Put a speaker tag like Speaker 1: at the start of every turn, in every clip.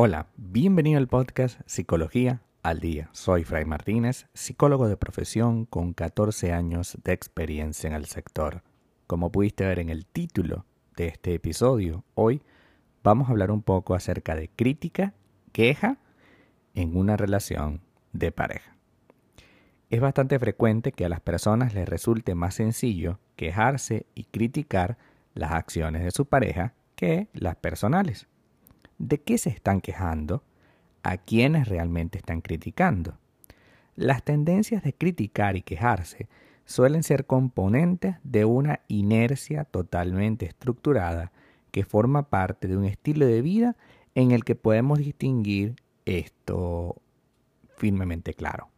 Speaker 1: Hola, bienvenido al podcast Psicología al Día. Soy Fray Martínez, psicólogo de profesión con 14 años de experiencia en el sector. Como pudiste ver en el título de este episodio, hoy vamos a hablar un poco acerca de crítica, queja en una relación de pareja. Es bastante frecuente que a las personas les resulte más sencillo quejarse y criticar las acciones de su pareja que las personales de qué se están quejando, a quiénes realmente están criticando. Las tendencias de criticar y quejarse suelen ser componentes de una inercia totalmente estructurada que forma parte de un estilo de vida en el que podemos distinguir esto firmemente claro.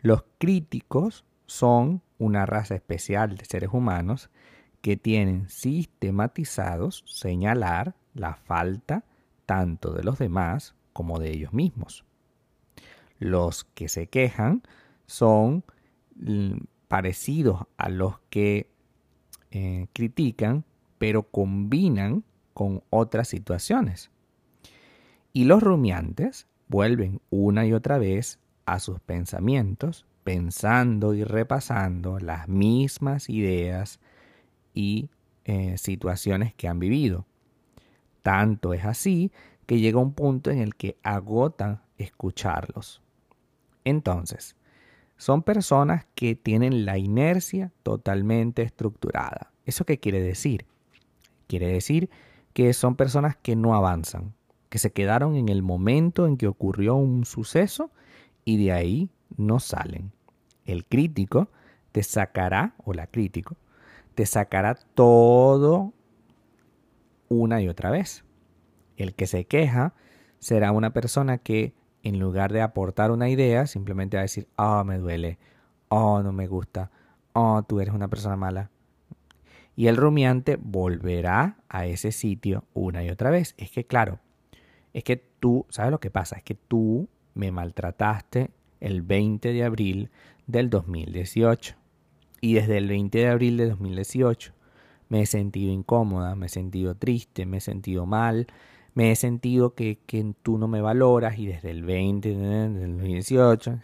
Speaker 1: Los críticos son una raza especial de seres humanos que tienen sistematizados señalar la falta tanto de los demás como de ellos mismos. Los que se quejan son mm, parecidos a los que eh, critican, pero combinan con otras situaciones. Y los rumiantes vuelven una y otra vez a sus pensamientos, pensando y repasando las mismas ideas y eh, situaciones que han vivido. Tanto es así que llega un punto en el que agotan escucharlos. Entonces, son personas que tienen la inercia totalmente estructurada. ¿Eso qué quiere decir? Quiere decir que son personas que no avanzan, que se quedaron en el momento en que ocurrió un suceso y de ahí no salen. El crítico te sacará, o la crítico, te sacará todo una y otra vez. El que se queja será una persona que en lugar de aportar una idea, simplemente va a decir, oh, me duele, oh, no me gusta, oh, tú eres una persona mala. Y el rumiante volverá a ese sitio una y otra vez. Es que, claro, es que tú, ¿sabes lo que pasa? Es que tú me maltrataste el 20 de abril del 2018. Y desde el 20 de abril de 2018 me he sentido incómoda, me he sentido triste, me he sentido mal, me he sentido que, tú no me valoras y desde el 20, del 2018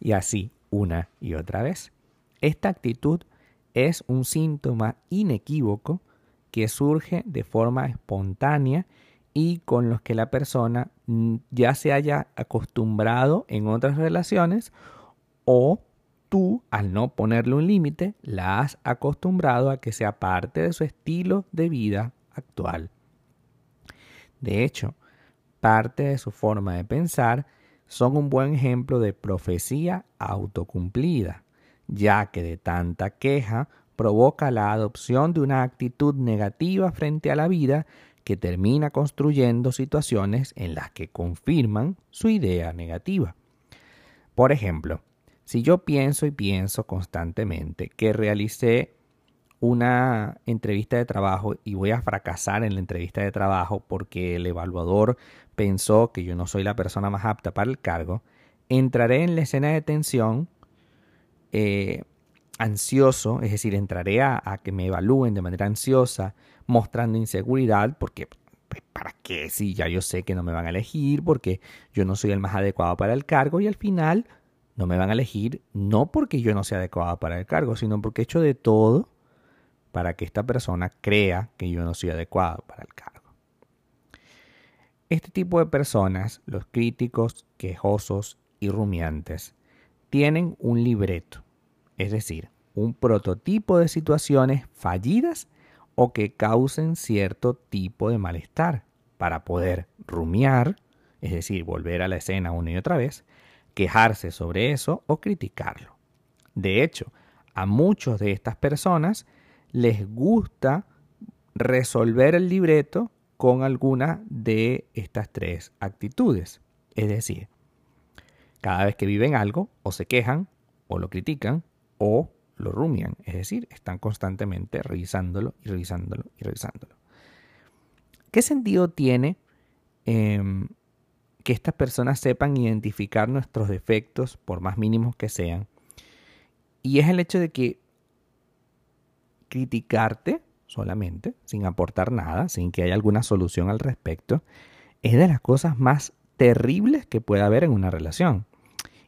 Speaker 1: y así una y otra vez. Esta actitud es un síntoma inequívoco que surge de forma espontánea y con los que la persona ya se haya acostumbrado en otras relaciones o tú, al no ponerle un límite, la has acostumbrado a que sea parte de su estilo de vida actual. De hecho, parte de su forma de pensar son un buen ejemplo de profecía autocumplida, ya que de tanta queja provoca la adopción de una actitud negativa frente a la vida que termina construyendo situaciones en las que confirman su idea negativa. Por ejemplo, si yo pienso y pienso constantemente que realicé una entrevista de trabajo y voy a fracasar en la entrevista de trabajo porque el evaluador pensó que yo no soy la persona más apta para el cargo, entraré en la escena de tensión eh, ansioso, es decir, entraré a, que me evalúen de manera ansiosa, mostrando inseguridad, porque pues, ¿para qué? Si ya yo sé que no me van a elegir, porque yo no soy el más adecuado para el cargo y al final no me van a elegir no porque yo no sea adecuado para el cargo, sino porque he hecho de todo para que esta persona crea que yo no soy adecuado para el cargo. Este tipo de personas, los críticos, quejosos y rumiantes, tienen un libreto, es decir, un prototipo de situaciones fallidas o que causen cierto tipo de malestar para poder rumiar, es decir, volver a la escena una y otra vez, quejarse sobre eso o criticarlo. De hecho, a muchos de estas personas les gusta resolver el libreto con alguna de estas tres actitudes. Es decir, cada vez que viven algo, o se quejan, o lo critican, o lo rumian. Es decir, están constantemente revisándolo y revisándolo y revisándolo. ¿Qué sentido tiene em, que estas personas sepan identificar nuestros defectos, por más mínimos que sean. Y es el hecho de que criticarte solamente, sin aportar nada, sin que haya alguna solución al respecto, es de las cosas más terribles que puede haber en una relación.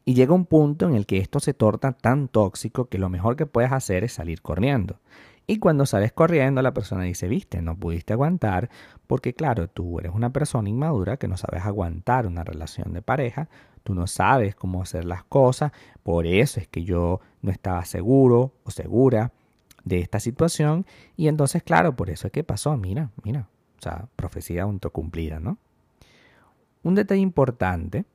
Speaker 1: Y llega un punto en el que esto se torna tan tóxico que lo mejor que puedes hacer es salir corriendo. Y cuando sales corriendo, la persona dice, viste, no pudiste aguantar, porque claro, tú eres una persona inmadura que no sabes aguantar una relación de pareja, tú no sabes cómo hacer las cosas, por eso es que yo no estaba seguro o segura de esta situación, y entonces, claro, por eso es que pasó, mira, mira, o sea, profecía autocumplida, ¿no? Un detalle importante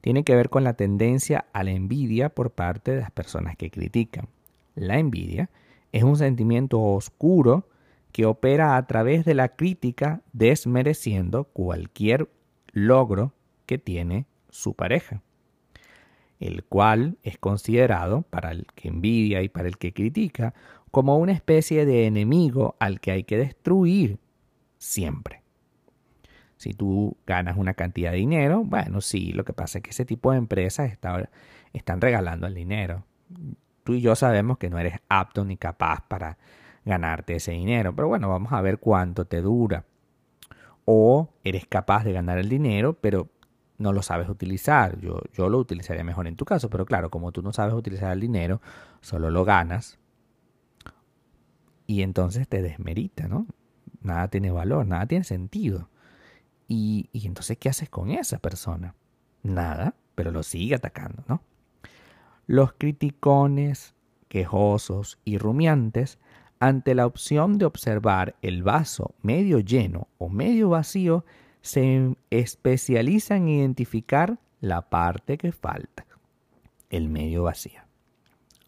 Speaker 1: tiene que ver con la tendencia a la envidia por parte de las personas que critican. La envidia es un sentimiento oscuro que opera a través de la crítica desmereciendo cualquier logro que tiene su pareja, el cual es considerado para el que envidia y para el que critica como una especie de enemigo al que hay que destruir siempre. Si tú ganas una cantidad de dinero, bueno, sí, lo que pasa es que ese tipo de empresas están regalando el dinero. Tú y yo sabemos que no eres apto ni capaz para ganarte ese dinero, pero bueno, vamos a ver cuánto te dura. O eres capaz de ganar el dinero, pero no lo sabes utilizar. Yo, yo lo utilizaría mejor en tu caso, pero claro, como tú no sabes utilizar el dinero, solo lo ganas y entonces te desmerita, ¿no? Nada tiene valor, nada tiene sentido. Y, entonces, ¿qué haces con esa persona? Nada, pero lo sigue atacando, ¿no? Los criticones, quejosos y rumiantes, ante la opción de observar el vaso medio lleno o medio vacío, se especializan en identificar la parte que falta, el medio vacío.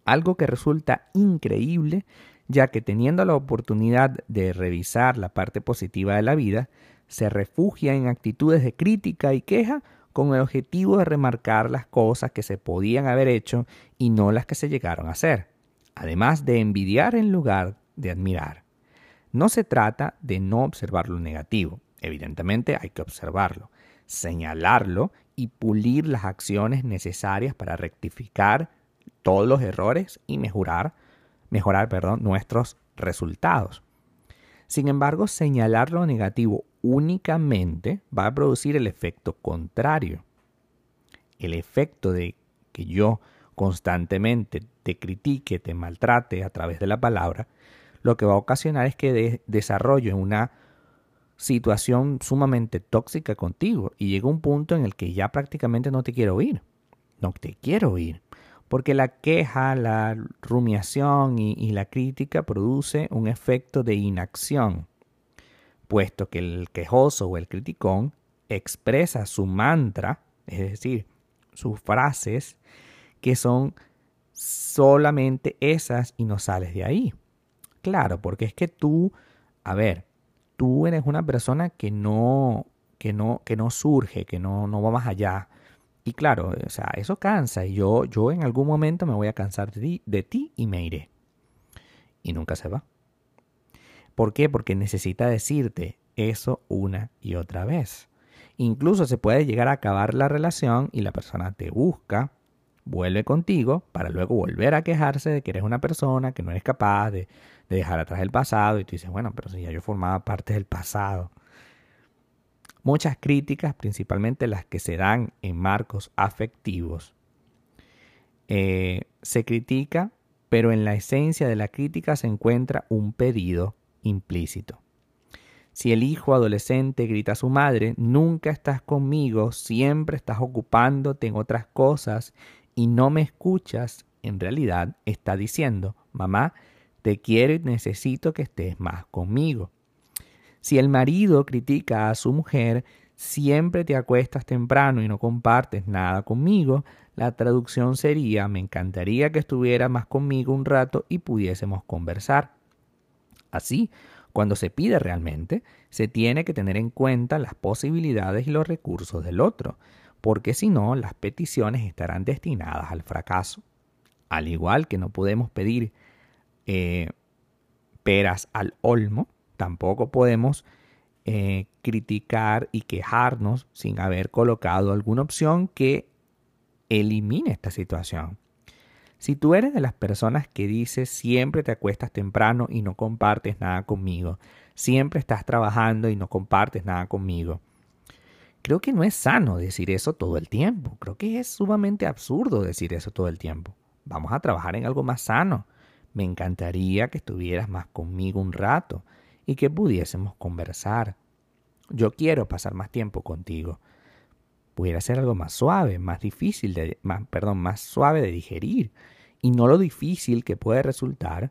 Speaker 1: Algo que resulta increíble, ya que teniendo la oportunidad de revisar la parte positiva de la vida, se refugia en actitudes de crítica y queja con el objetivo de remarcar las cosas que se podían haber hecho y no las que se llegaron a hacer, además de envidiar en lugar de admirar. No se trata de no observar lo negativo, evidentemente hay que observarlo, señalarlo y pulir las acciones necesarias para rectificar todos los errores y mejorar, mejorar perdón, nuestros resultados. Sin embargo, señalar lo negativo únicamente va a producir el efecto contrario. El efecto de que yo constantemente te critique, te maltrate a través de la palabra, lo que va a ocasionar es que desarrollo una situación sumamente tóxica contigo y llega un punto en el que ya prácticamente no te quiero oír. No te quiero oír. Porque la queja, la rumiación y la crítica produce un efecto de inacción puesto que el quejoso o el criticón expresa su mantra, es decir, sus frases, que son solamente esas y no sales de ahí. Claro, porque es que tú, a ver, tú eres una persona que no, que no, que no surge, que no, no va más allá. Y claro, o sea, eso cansa y yo, yo en algún momento me voy a cansar de de ti y me iré. Y nunca se va. ¿Por qué? Porque necesita decirte eso una y otra vez. Incluso se puede llegar a acabar la relación y la persona te busca, vuelve contigo para luego volver a quejarse de que eres una persona que no eres capaz de, dejar atrás el pasado y tú dices, bueno, pero si ya yo formaba parte del pasado. Muchas críticas, principalmente las que se dan en marcos afectivos, eh, se critica, pero en la esencia de la crítica se encuentra un pedido implícito. Si el hijo adolescente grita a su madre, nunca estás conmigo, siempre estás ocupándote en otras cosas y no me escuchas, en realidad está diciendo, mamá, te quiero y necesito que estés más conmigo. Si el marido critica a su mujer, siempre te acuestas temprano y no compartes nada conmigo, la traducción sería, me encantaría que estuviera más conmigo un rato y pudiésemos conversar. Así, cuando se pide realmente, se tiene que tener en cuenta las posibilidades y los recursos del otro, porque si no, las peticiones estarán destinadas al fracaso. Al igual que no podemos pedir eh, peras al olmo, tampoco podemos eh, criticar y quejarnos sin haber colocado alguna opción que elimine esta situación. Si tú eres de las personas que dices siempre te acuestas temprano y no compartes nada conmigo, siempre estás trabajando y no compartes nada conmigo, creo que no es sano decir eso todo el tiempo. Creo que es sumamente absurdo decir eso todo el tiempo. Vamos a trabajar en algo más sano. Me encantaría que estuvieras más conmigo un rato y que pudiésemos conversar. Yo quiero pasar más tiempo contigo. Pudiera ser algo más suave, más difícil de, más, perdón, más suave de digerir y no lo difícil que puede resultar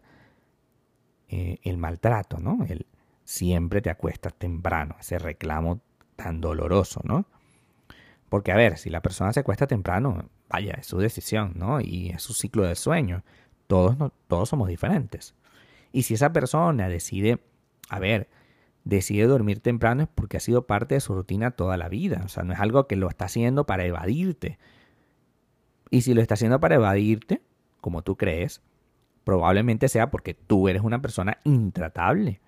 Speaker 1: eh, el maltrato, ¿no? El siempre te acuestas temprano, ese reclamo tan doloroso, ¿no? Porque, a ver, si la persona se acuesta temprano, vaya, es su decisión, ¿no? Y es su ciclo de sueño. Todos, no, todos somos diferentes. Y si esa persona decide, a ver, decide dormir temprano es porque ha sido parte de su rutina toda la vida. O sea, no es algo que lo está haciendo para evadirte. Y si lo está haciendo para evadirte, como tú crees, probablemente sea porque tú eres una persona intratable,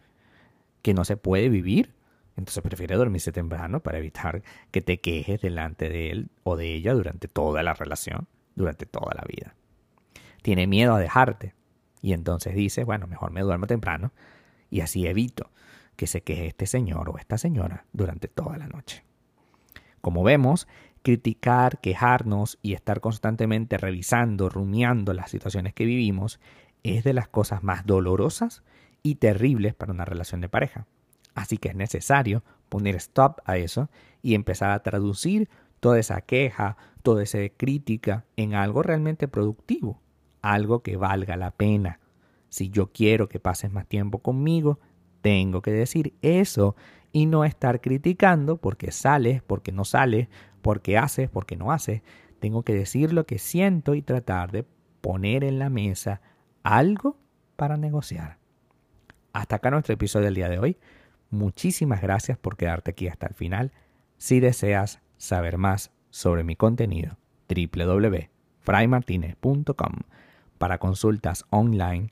Speaker 1: que no se puede vivir. Entonces prefiere dormirse temprano para evitar que te quejes delante de él o de ella durante toda la relación, durante toda la vida. Tiene miedo a dejarte. Y entonces dice, bueno, mejor me duermo temprano y así evito que se queje este señor o esta señora durante toda la noche. Como vemos, criticar, quejarnos y estar constantemente revisando, rumiando las situaciones que vivimos es de las cosas más dolorosas y terribles para una relación de pareja. Así que es necesario poner stop a eso y empezar a traducir toda esa queja, toda esa crítica en algo realmente productivo, algo que valga la pena. Si yo quiero que pases más tiempo conmigo, tengo que decir eso y no estar criticando porque sales, porque no sales, porque haces, porque no haces. Tengo que decir lo que siento y tratar de poner en la mesa algo para negociar. Hasta acá nuestro episodio del día de hoy. Muchísimas gracias por quedarte aquí hasta el final. Si deseas saber más sobre mi contenido, www.fraymartinez.com. Para consultas online,